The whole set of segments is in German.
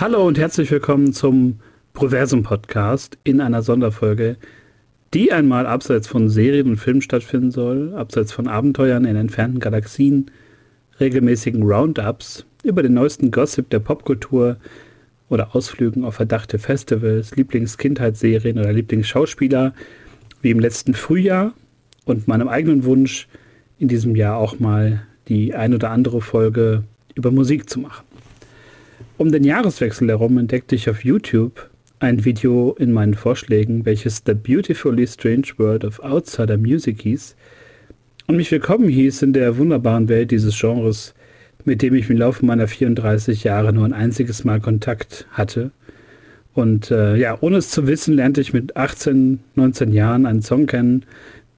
Hallo und herzlich willkommen zum Proversum Podcast in einer Sonderfolge, die einmal abseits von Serien und Filmen stattfinden soll, abseits von Abenteuern in entfernten Galaxien, regelmäßigen Roundups über den neuesten Gossip der Popkultur oder Ausflügen auf verdachte Festivals, Lieblingskindheitsserien oder Lieblingsschauspieler, wie im letzten Frühjahr und meinem eigenen Wunsch, in diesem Jahr auch mal die ein oder andere Folge über Musik zu machen. Um den Jahreswechsel herum entdeckte ich auf YouTube ein Video in meinen Vorschlägen, welches The Beautifully Strange World of Outsider Music hieß und mich willkommen hieß in der wunderbaren Welt dieses Genres, mit dem ich im Laufe meiner 34 Jahre nur ein einziges Mal Kontakt hatte. Und äh, ja, ohne es zu wissen, lernte ich mit 18, 19 Jahren einen Song kennen,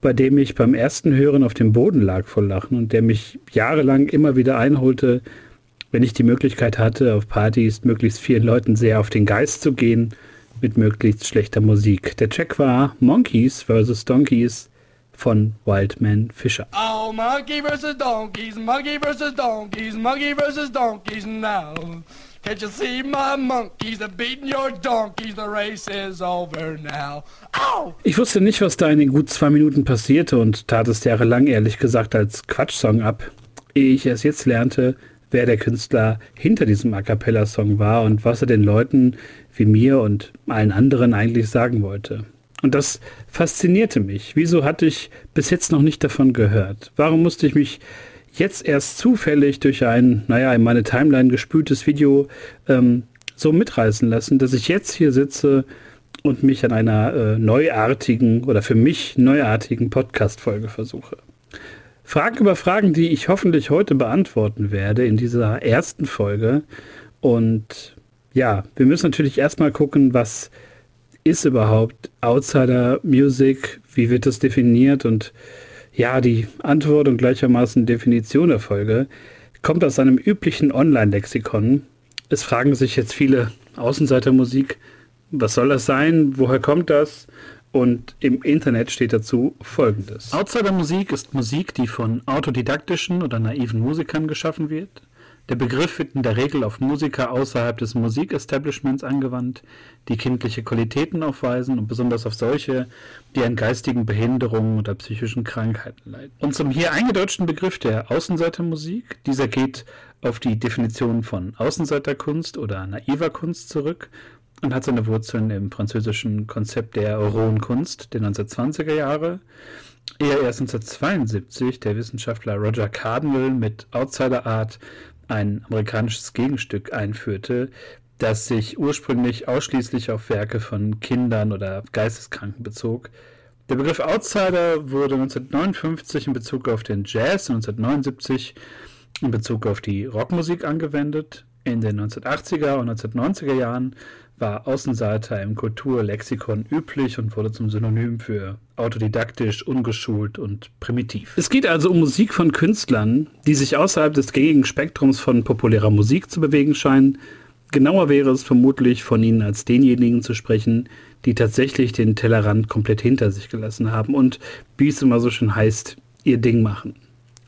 bei dem ich beim ersten Hören auf dem Boden lag vor Lachen und der mich jahrelang immer wieder einholte, wenn ich die Möglichkeit hatte, auf Partys möglichst vielen Leuten sehr auf den Geist zu gehen mit möglichst schlechter Musik. Der Track war Monkeys vs. Donkeys von Wildman Fischer. Oh, monkey versus donkeys, monkey versus donkeys, monkey versus donkeys now. Can't you see my monkeys are beating your donkeys? The race is over now. Ow! Ich wusste nicht, was da in den gut zwei Minuten passierte und tat es jahrelang ehrlich gesagt als Quatschsong ab, ehe ich es jetzt lernte, wer der Künstler hinter diesem A Cappella-Song war und was er den Leuten wie mir und allen anderen eigentlich sagen wollte. Und das faszinierte mich. Wieso hatte ich bis jetzt noch nicht davon gehört? Warum musste ich mich jetzt erst zufällig durch ein, naja, in meine Timeline gespültes Video ähm, so mitreißen lassen, dass ich jetzt hier sitze und mich an einer äh, neuartigen oder für mich neuartigen Podcast-Folge versuche? Fragen über Fragen, die ich hoffentlich heute beantworten werde in dieser ersten Folge. Und ja, wir müssen natürlich erstmal gucken, was ist überhaupt Outsider Music, wie wird das definiert und ja, die Antwort und gleichermaßen Definition der Folge kommt aus einem üblichen Online-Lexikon. Es fragen sich jetzt viele Außenseitermusik, was soll das sein, woher kommt das und im Internet steht dazu Folgendes. Outsider-Musik ist Musik, die von autodidaktischen oder naiven Musikern geschaffen wird. Der Begriff wird in der Regel auf Musiker außerhalb des Musikestablishments angewandt, die kindliche Qualitäten aufweisen und besonders auf solche, die an geistigen Behinderungen oder psychischen Krankheiten leiden. Und zum hier eingedeutschten Begriff der Außenseitermusik, dieser geht auf die Definition von Außenseiterkunst oder naiver Kunst zurück und hat seine Wurzeln im französischen Konzept der Oronkunst der 1920er Jahre. Eher erst 1972 der Wissenschaftler Roger Cardinal mit Outsider Art ein amerikanisches Gegenstück einführte, das sich ursprünglich ausschließlich auf Werke von Kindern oder Geisteskranken bezog. Der Begriff Outsider wurde 1959 in Bezug auf den Jazz, 1979 in Bezug auf die Rockmusik angewendet. In den 1980er und 1990er Jahren war Außenseiter im Kulturlexikon üblich und wurde zum Synonym für autodidaktisch, ungeschult und primitiv. Es geht also um Musik von Künstlern, die sich außerhalb des gängigen Spektrums von populärer Musik zu bewegen scheinen. Genauer wäre es vermutlich, von ihnen als denjenigen zu sprechen, die tatsächlich den Tellerrand komplett hinter sich gelassen haben und, wie es immer so schön heißt, ihr Ding machen.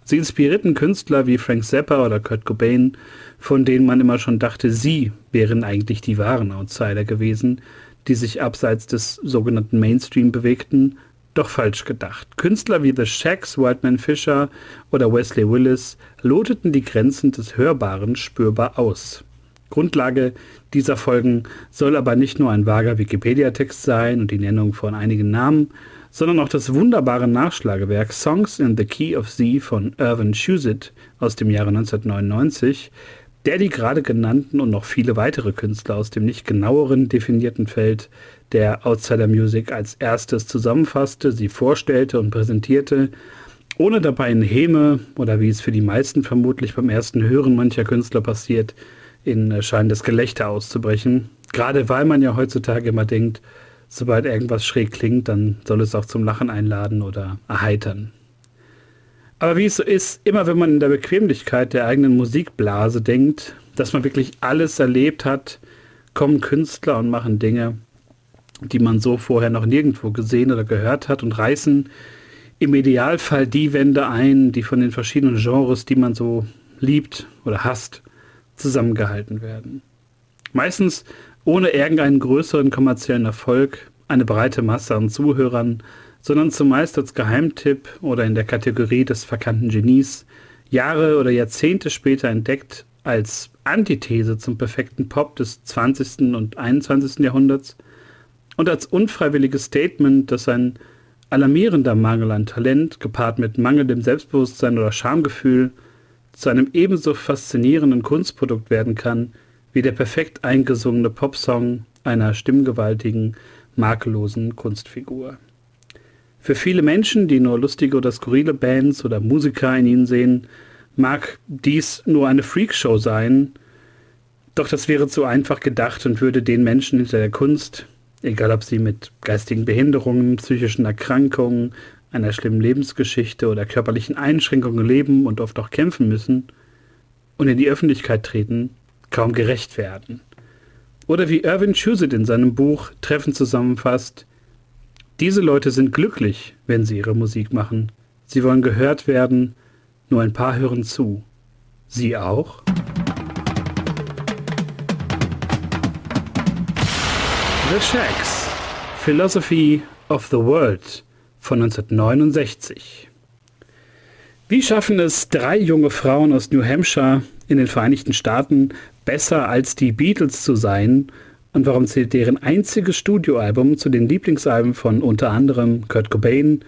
Sie inspirierten Künstler wie Frank Zappa oder Kurt Cobain, von denen man immer schon dachte, sie wären eigentlich die wahren Outsider gewesen, die sich abseits des sogenannten Mainstream bewegten, doch falsch gedacht. Künstler wie The Shacks, Wildman Fisher oder Wesley Willis loteten die Grenzen des Hörbaren spürbar aus. Grundlage dieser Folgen soll aber nicht nur ein vager Wikipedia-Text sein und die Nennung von einigen Namen, sondern auch das wunderbare Nachschlagewerk Songs in the Key of Z von Irvin Shuzit aus dem Jahre 1999, der die gerade genannten und noch viele weitere Künstler aus dem nicht genaueren definierten Feld der Outsider Music als erstes zusammenfasste, sie vorstellte und präsentierte, ohne dabei in Häme oder wie es für die meisten vermutlich beim ersten Hören mancher Künstler passiert, in scheinendes Gelächter auszubrechen. Gerade weil man ja heutzutage immer denkt, sobald irgendwas schräg klingt, dann soll es auch zum Lachen einladen oder erheitern. Aber wie es so ist, immer wenn man in der Bequemlichkeit der eigenen Musikblase denkt, dass man wirklich alles erlebt hat, kommen Künstler und machen Dinge, die man so vorher noch nirgendwo gesehen oder gehört hat und reißen im Idealfall die Wände ein, die von den verschiedenen Genres, die man so liebt oder hasst, zusammengehalten werden. Meistens ohne irgendeinen größeren kommerziellen Erfolg, eine breite Masse an Zuhörern, sondern zumeist als Geheimtipp oder in der Kategorie des verkannten Genies, Jahre oder Jahrzehnte später entdeckt als Antithese zum perfekten Pop des 20. und 21. Jahrhunderts und als unfreiwilliges Statement, dass ein alarmierender Mangel an Talent gepaart mit mangelndem Selbstbewusstsein oder Schamgefühl zu einem ebenso faszinierenden Kunstprodukt werden kann wie der perfekt eingesungene Popsong einer stimmgewaltigen, makellosen Kunstfigur. Für viele Menschen, die nur lustige oder skurrile Bands oder Musiker in ihnen sehen, mag dies nur eine Freakshow sein, doch das wäre zu einfach gedacht und würde den Menschen hinter der Kunst, egal ob sie mit geistigen Behinderungen, psychischen Erkrankungen, einer schlimmen Lebensgeschichte oder körperlichen Einschränkungen leben und oft auch kämpfen müssen und in die Öffentlichkeit treten, kaum gerecht werden. Oder wie Irvin Chusit in seinem Buch treffend zusammenfasst, diese Leute sind glücklich, wenn sie ihre Musik machen. Sie wollen gehört werden, nur ein paar hören zu. Sie auch? The Shacks Philosophy of the World von 1969. Wie schaffen es drei junge Frauen aus New Hampshire in den Vereinigten Staaten besser als die Beatles zu sein und warum zählt deren einziges Studioalbum zu den Lieblingsalben von unter anderem Kurt Cobain,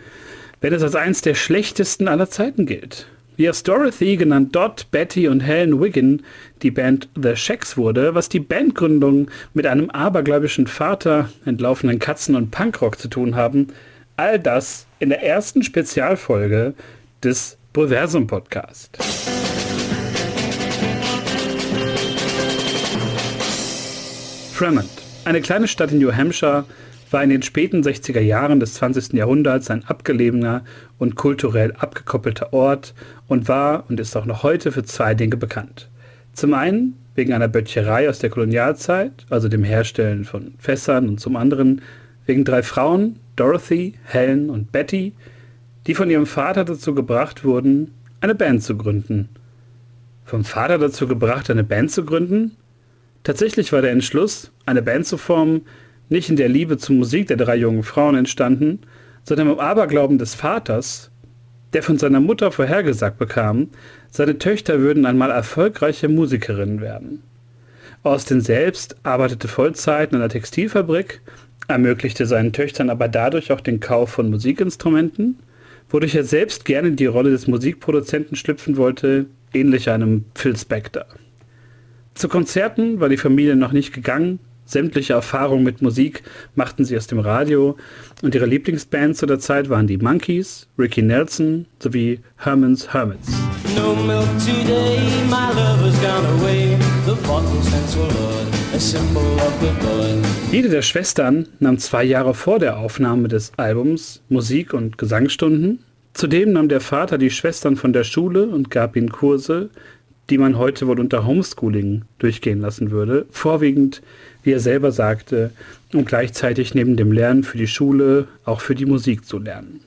wenn es als eines der schlechtesten aller Zeiten gilt? Wie aus Dorothy, genannt Dot, Betty und Helen Wiggin, die Band The Shacks wurde, was die Bandgründung mit einem abergläubischen Vater, entlaufenen Katzen und Punkrock zu tun haben, all das in der ersten Spezialfolge des Proversum Podcast. Fremont, eine kleine Stadt in New Hampshire, war in den späten 60er Jahren des 20. Jahrhunderts ein abgelegener und kulturell abgekoppelter Ort und war und ist auch noch heute für zwei Dinge bekannt. Zum einen wegen einer Böttcherei aus der Kolonialzeit, also dem Herstellen von Fässern und zum anderen wegen drei Frauen, Dorothy, Helen und Betty, die von ihrem Vater dazu gebracht wurden, eine Band zu gründen. Vom Vater dazu gebracht, eine Band zu gründen? Tatsächlich war der Entschluss, eine Band zu formen, nicht in der Liebe zur Musik der drei jungen Frauen entstanden, sondern im Aberglauben des Vaters, der von seiner Mutter vorhergesagt bekam, seine Töchter würden einmal erfolgreiche Musikerinnen werden. Austin selbst arbeitete Vollzeit in einer Textilfabrik, ermöglichte seinen Töchtern aber dadurch auch den Kauf von Musikinstrumenten, wodurch er selbst gerne in die Rolle des Musikproduzenten schlüpfen wollte, ähnlich einem Phil Spector. Zu Konzerten war die Familie noch nicht gegangen. Sämtliche Erfahrungen mit Musik machten sie aus dem Radio und ihre Lieblingsbands zu der Zeit waren die Monkees, Ricky Nelson sowie Herman's Hermits. No milk today, my lover's gone away. The bottle stands a symbol of the blood. Jede der Schwestern nahm zwei Jahre vor der Aufnahme des Albums Musik- und Gesangsstunden. Zudem nahm der Vater die Schwestern von der Schule und gab ihnen Kurse, die man heute wohl unter Homeschooling durchgehen lassen würde, vorwiegend, wie er selber sagte, um gleichzeitig neben dem Lernen für die Schule auch für die Musik zu lernen.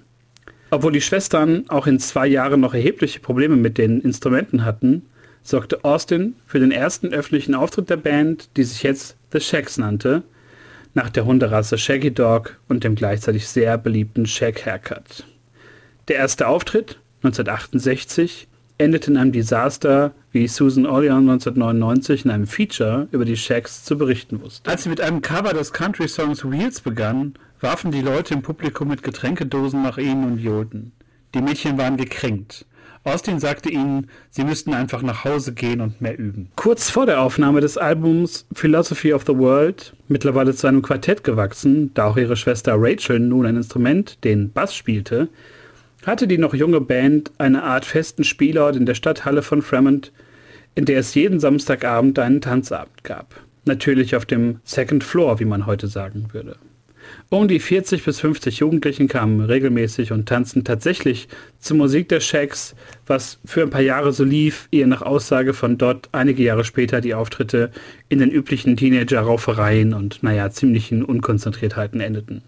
Obwohl die Schwestern auch in zwei Jahren noch erhebliche Probleme mit den Instrumenten hatten, sorgte Austin für den ersten öffentlichen Auftritt der Band, die sich jetzt The Shacks nannte, nach der Hunderasse Shaggy Dog und dem gleichzeitig sehr beliebten Shag Haircut. Der erste Auftritt, 1968, endete in einem Desaster, wie Susan Orion 1999 in einem Feature über die Shacks zu berichten wusste. Als sie mit einem Cover des Country-Songs Wheels begann, warfen die Leute im Publikum mit Getränkedosen nach ihnen und johlten. Die Mädchen waren gekränkt. Austin sagte ihnen, sie müssten einfach nach Hause gehen und mehr üben. Kurz vor der Aufnahme des Albums Philosophy of the World, mittlerweile zu einem Quartett gewachsen, da auch ihre Schwester Rachel nun ein Instrument, den Bass spielte, hatte die noch junge Band eine Art festen Spielort in der Stadthalle von Fremont, in der es jeden Samstagabend einen Tanzabend gab. Natürlich auf dem Second Floor, wie man heute sagen würde. Um die 40 bis 50 Jugendlichen kamen regelmäßig und tanzten tatsächlich zur Musik der Shacks, was für ein paar Jahre so lief, ehe nach Aussage von dort einige Jahre später die Auftritte in den üblichen Teenager-Raufereien und naja, ziemlichen Unkonzentriertheiten endeten.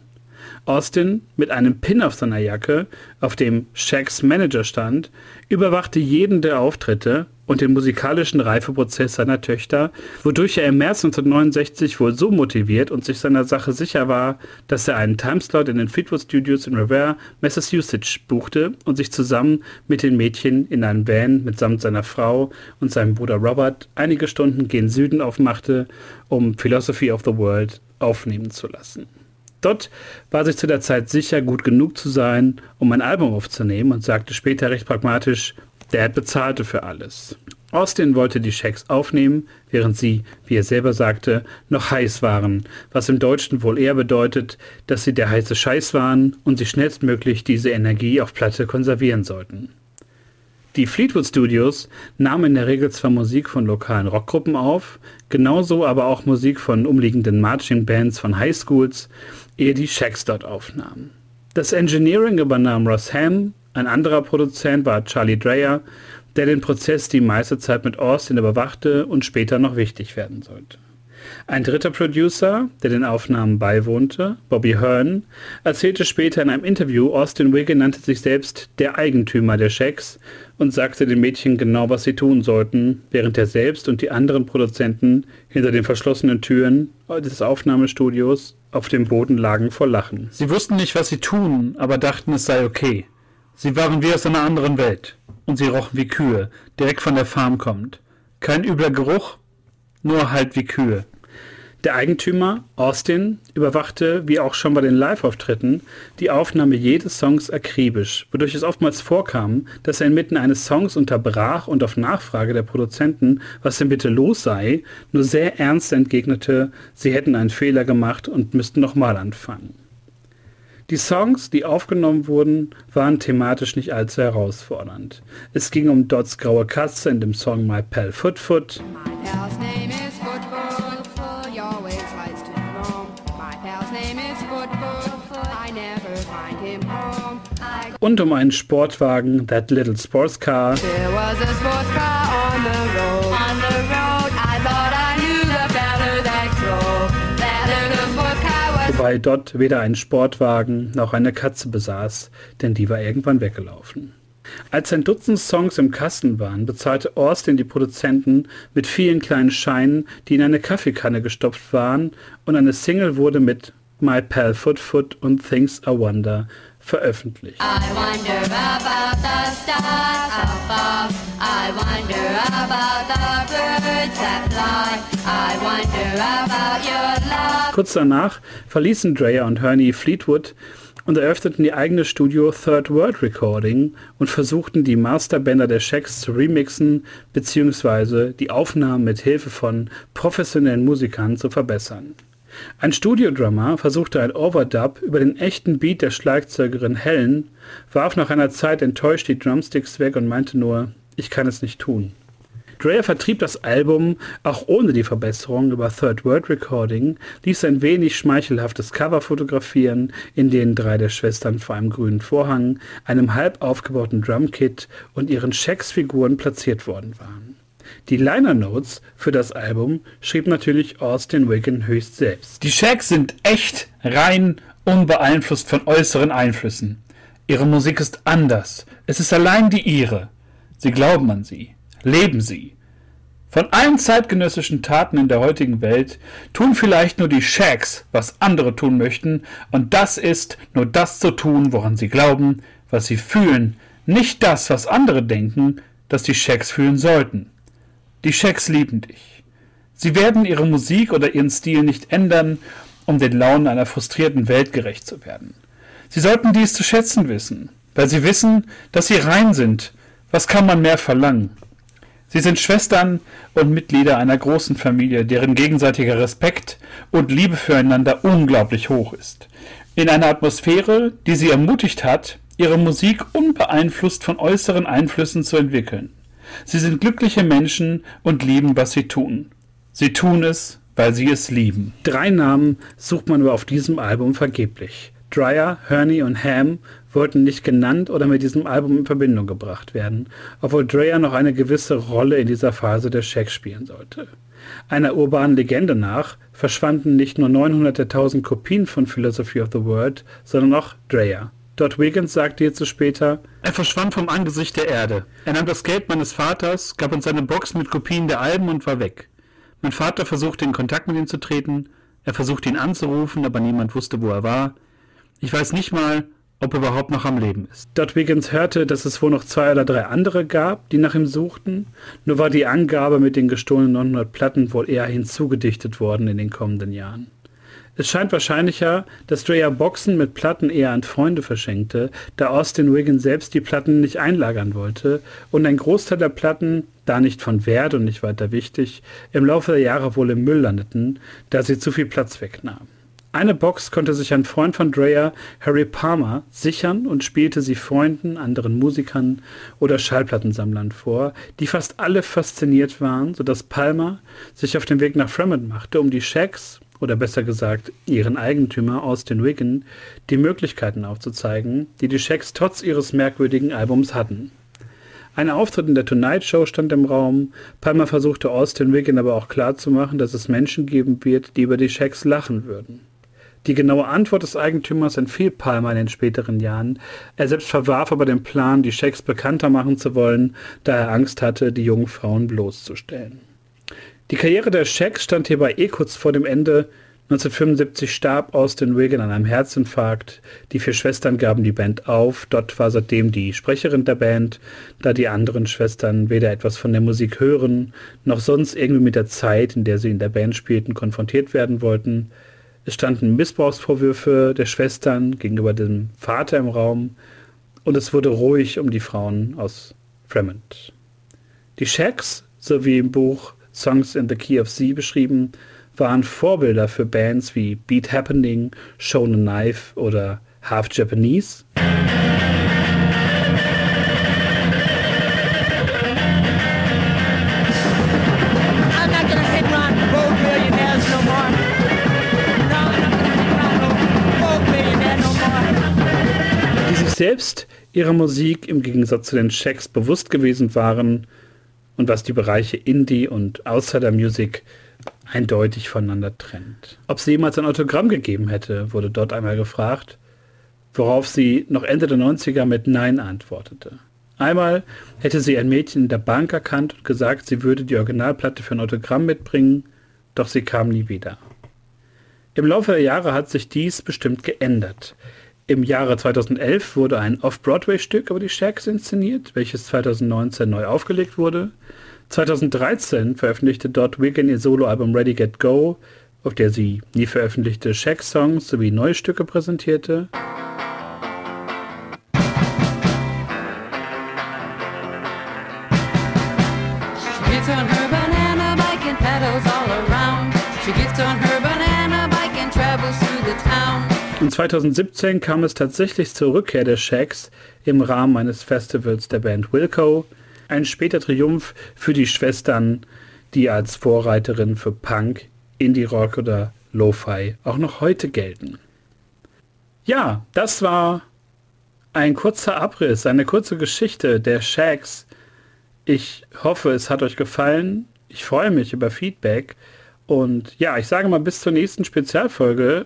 Austin mit einem Pin auf seiner Jacke, auf dem Shacks Manager stand, überwachte jeden der Auftritte und den musikalischen Reifeprozess seiner Töchter, wodurch er im März 1969 wohl so motiviert und sich seiner Sache sicher war, dass er einen Timeslot in den Fleetwood Studios in Revere, Massachusetts buchte und sich zusammen mit den Mädchen in einem Van mitsamt seiner Frau und seinem Bruder Robert einige Stunden gen Süden aufmachte, um Philosophy of the World aufnehmen zu lassen. Dort war sich zu der Zeit sicher, gut genug zu sein, um ein Album aufzunehmen und sagte später recht pragmatisch, Dad bezahlte für alles. Austin wollte die Schecks aufnehmen, während sie, wie er selber sagte, noch heiß waren, was im Deutschen wohl eher bedeutet, dass sie der heiße Scheiß waren und sie schnellstmöglich diese Energie auf Platte konservieren sollten. Die Fleetwood Studios nahmen in der Regel zwar Musik von lokalen Rockgruppen auf, genauso aber auch Musik von umliegenden Marching Bands von Highschools, ehe die Shacks dort aufnahmen. Das Engineering übernahm Ross Ham, ein anderer Produzent war Charlie Dreyer, der den Prozess die meiste Zeit mit Austin überwachte und später noch wichtig werden sollte. Ein dritter Producer, der den Aufnahmen beiwohnte, Bobby Hearn, erzählte später in einem Interview, Austin Wiggin nannte sich selbst der Eigentümer der Shacks und sagte den Mädchen genau, was sie tun sollten, während er selbst und die anderen Produzenten hinter den verschlossenen Türen des Aufnahmestudios auf dem Boden lagen vor Lachen. Sie wussten nicht, was sie tun, aber dachten, es sei okay. Sie waren wie aus einer anderen Welt. Und sie rochen wie Kühe, direkt von der Farm kommt. Kein übler Geruch, nur halt wie Kühe. Der Eigentümer, Austin, überwachte, wie auch schon bei den Live-Auftritten, die Aufnahme jedes Songs akribisch, wodurch es oftmals vorkam, dass er inmitten eines Songs unterbrach und auf Nachfrage der Produzenten, was denn bitte los sei, nur sehr ernst entgegnete, sie hätten einen Fehler gemacht und müssten nochmal anfangen. Die Songs, die aufgenommen wurden, waren thematisch nicht allzu herausfordernd. Es ging um Dots graue Katze in dem Song My Pal Foot Foot. Und um einen Sportwagen, That Little Sports Car. Wobei Dot weder einen Sportwagen noch eine Katze besaß, denn die war irgendwann weggelaufen. Als ein Dutzend Songs im Kasten waren, bezahlte Austin die Produzenten mit vielen kleinen Scheinen, die in eine Kaffeekanne gestopft waren, und eine Single wurde mit My Pal Foot Foot und Things I Wonder veröffentlicht. Kurz danach verließen Dreyer und Herney Fleetwood und eröffneten ihr eigenes Studio Third World Recording und versuchten die Masterbänder der Shacks zu remixen bzw. die Aufnahmen mit Hilfe von professionellen Musikern zu verbessern. Ein Studiodrummer versuchte ein Overdub über den echten Beat der Schlagzeugerin Helen, warf nach einer Zeit enttäuscht die Drumsticks weg und meinte nur, ich kann es nicht tun. Dreyer vertrieb das Album auch ohne die Verbesserung über Third World Recording, ließ ein wenig schmeichelhaftes Cover fotografieren, in denen drei der Schwestern vor einem grünen Vorhang, einem halb aufgebauten Drumkit und ihren Shacks-Figuren platziert worden waren. Die Liner Notes für das Album schrieb natürlich Austin Wiggin höchst selbst. Die Shacks sind echt, rein, unbeeinflusst von äußeren Einflüssen. Ihre Musik ist anders. Es ist allein die ihre. Sie glauben an sie, leben sie. Von allen zeitgenössischen Taten in der heutigen Welt tun vielleicht nur die Shacks, was andere tun möchten, und das ist nur das zu tun, woran sie glauben, was sie fühlen, nicht das, was andere denken, dass die Shacks fühlen sollten. Die Shacks lieben dich. Sie werden ihre Musik oder ihren Stil nicht ändern, um den Launen einer frustrierten Welt gerecht zu werden. Sie sollten dies zu schätzen wissen, weil sie wissen, dass sie rein sind. Was kann man mehr verlangen? Sie sind Schwestern und Mitglieder einer großen Familie, deren gegenseitiger Respekt und Liebe füreinander unglaublich hoch ist. In einer Atmosphäre, die sie ermutigt hat, ihre Musik unbeeinflusst von äußeren Einflüssen zu entwickeln. Sie sind glückliche Menschen und lieben, was sie tun. Sie tun es, weil sie es lieben. Drei Namen sucht man aber auf diesem Album vergeblich. Dreyer, Herney und Ham wollten nicht genannt oder mit diesem Album in Verbindung gebracht werden, obwohl Dreyer noch eine gewisse Rolle in dieser Phase der Shacks spielen sollte. Einer urbanen Legende nach verschwanden nicht nur 900.000 Kopien von Philosophy of the World, sondern auch Dreyer Dot Wiggins sagte hierzu später, er verschwand vom Angesicht der Erde. Er nahm das Geld meines Vaters, gab uns eine Box mit Kopien der Alben und war weg. Mein Vater versuchte in Kontakt mit ihm zu treten, er versuchte ihn anzurufen, aber niemand wusste, wo er war. Ich weiß nicht mal, ob er überhaupt noch am Leben ist. Dot Wiggins hörte, dass es wohl noch zwei oder drei andere gab, die nach ihm suchten, nur war die Angabe mit den gestohlenen 900 Platten wohl eher hinzugedichtet worden in den kommenden Jahren. Es scheint wahrscheinlicher, dass Dreyer Boxen mit Platten eher an Freunde verschenkte, da Austin Wiggins selbst die Platten nicht einlagern wollte und ein Großteil der Platten, da nicht von Wert und nicht weiter wichtig, im Laufe der Jahre wohl im Müll landeten, da sie zu viel Platz wegnahmen. Eine Box konnte sich ein Freund von Dreyer, Harry Palmer, sichern und spielte sie Freunden, anderen Musikern oder Schallplattensammlern vor, die fast alle fasziniert waren, sodass Palmer sich auf den Weg nach Fremont machte, um die Shacks, oder besser gesagt ihren Eigentümer Austin Wiggin, die Möglichkeiten aufzuzeigen, die die Shacks trotz ihres merkwürdigen Albums hatten. Ein Auftritt in der Tonight Show stand im Raum. Palmer versuchte Austin Wiggin aber auch klarzumachen, dass es Menschen geben wird, die über die Shacks lachen würden. Die genaue Antwort des Eigentümers entfiel Palmer in den späteren Jahren. Er selbst verwarf aber den Plan, die Schecks bekannter machen zu wollen, da er Angst hatte, die jungen Frauen bloßzustellen. Die Karriere der Shacks stand hierbei eh kurz vor dem Ende. 1975 starb Austin Wiggin an einem Herzinfarkt. Die vier Schwestern gaben die Band auf. Dort war seitdem die Sprecherin der Band, da die anderen Schwestern weder etwas von der Musik hören, noch sonst irgendwie mit der Zeit, in der sie in der Band spielten, konfrontiert werden wollten. Es standen Missbrauchsvorwürfe der Schwestern gegenüber dem Vater im Raum und es wurde ruhig um die Frauen aus Fremont. Die Shacks, so wie im Buch Songs in the Key of C beschrieben, waren Vorbilder für Bands wie Beat Happening, Shown a Knife oder Half Japanese. selbst ihrer Musik im Gegensatz zu den Shacks bewusst gewesen waren und was die Bereiche Indie und Outsider Music eindeutig voneinander trennt. Ob sie jemals ein Autogramm gegeben hätte, wurde dort einmal gefragt, worauf sie noch Ende der 90er mit Nein antwortete. Einmal hätte sie ein Mädchen in der Bank erkannt und gesagt, sie würde die Originalplatte für ein Autogramm mitbringen, doch sie kam nie wieder. Im Laufe der Jahre hat sich dies bestimmt geändert. Im Jahre 2011 wurde ein Off-Broadway-Stück über die Shacks inszeniert, welches 2019 neu aufgelegt wurde. 2013 veröffentlichte Dot Wiggin ihr Soloalbum Ready Get Go, auf der sie nie veröffentlichte Shack-Songs sowie neue Stücke präsentierte. Und 2017 kam es tatsächlich zur Rückkehr der Shacks im Rahmen eines Festivals der Band Wilco. Ein später Triumph für die Schwestern, die als Vorreiterin für Punk, Indie-Rock oder Lo-Fi auch noch heute gelten. Ja, das war ein kurzer Abriss, eine kurze Geschichte der Shacks. Ich hoffe, es hat euch gefallen. Ich freue mich über Feedback. Und ja, ich sage mal bis zur nächsten Spezialfolge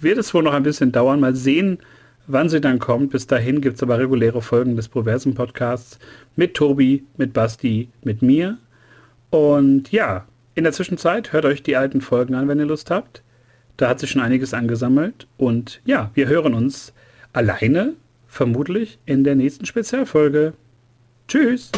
wird es wohl noch ein bisschen dauern. Mal sehen, wann sie dann kommt. Bis dahin gibt es aber reguläre Folgen des Proversen Podcasts mit Tobi, mit Basti, mit mir. Und ja, in der Zwischenzeit hört euch die alten Folgen an, wenn ihr Lust habt. Da hat sich schon einiges angesammelt. Und ja, wir hören uns alleine, vermutlich in der nächsten Spezialfolge. Tschüss!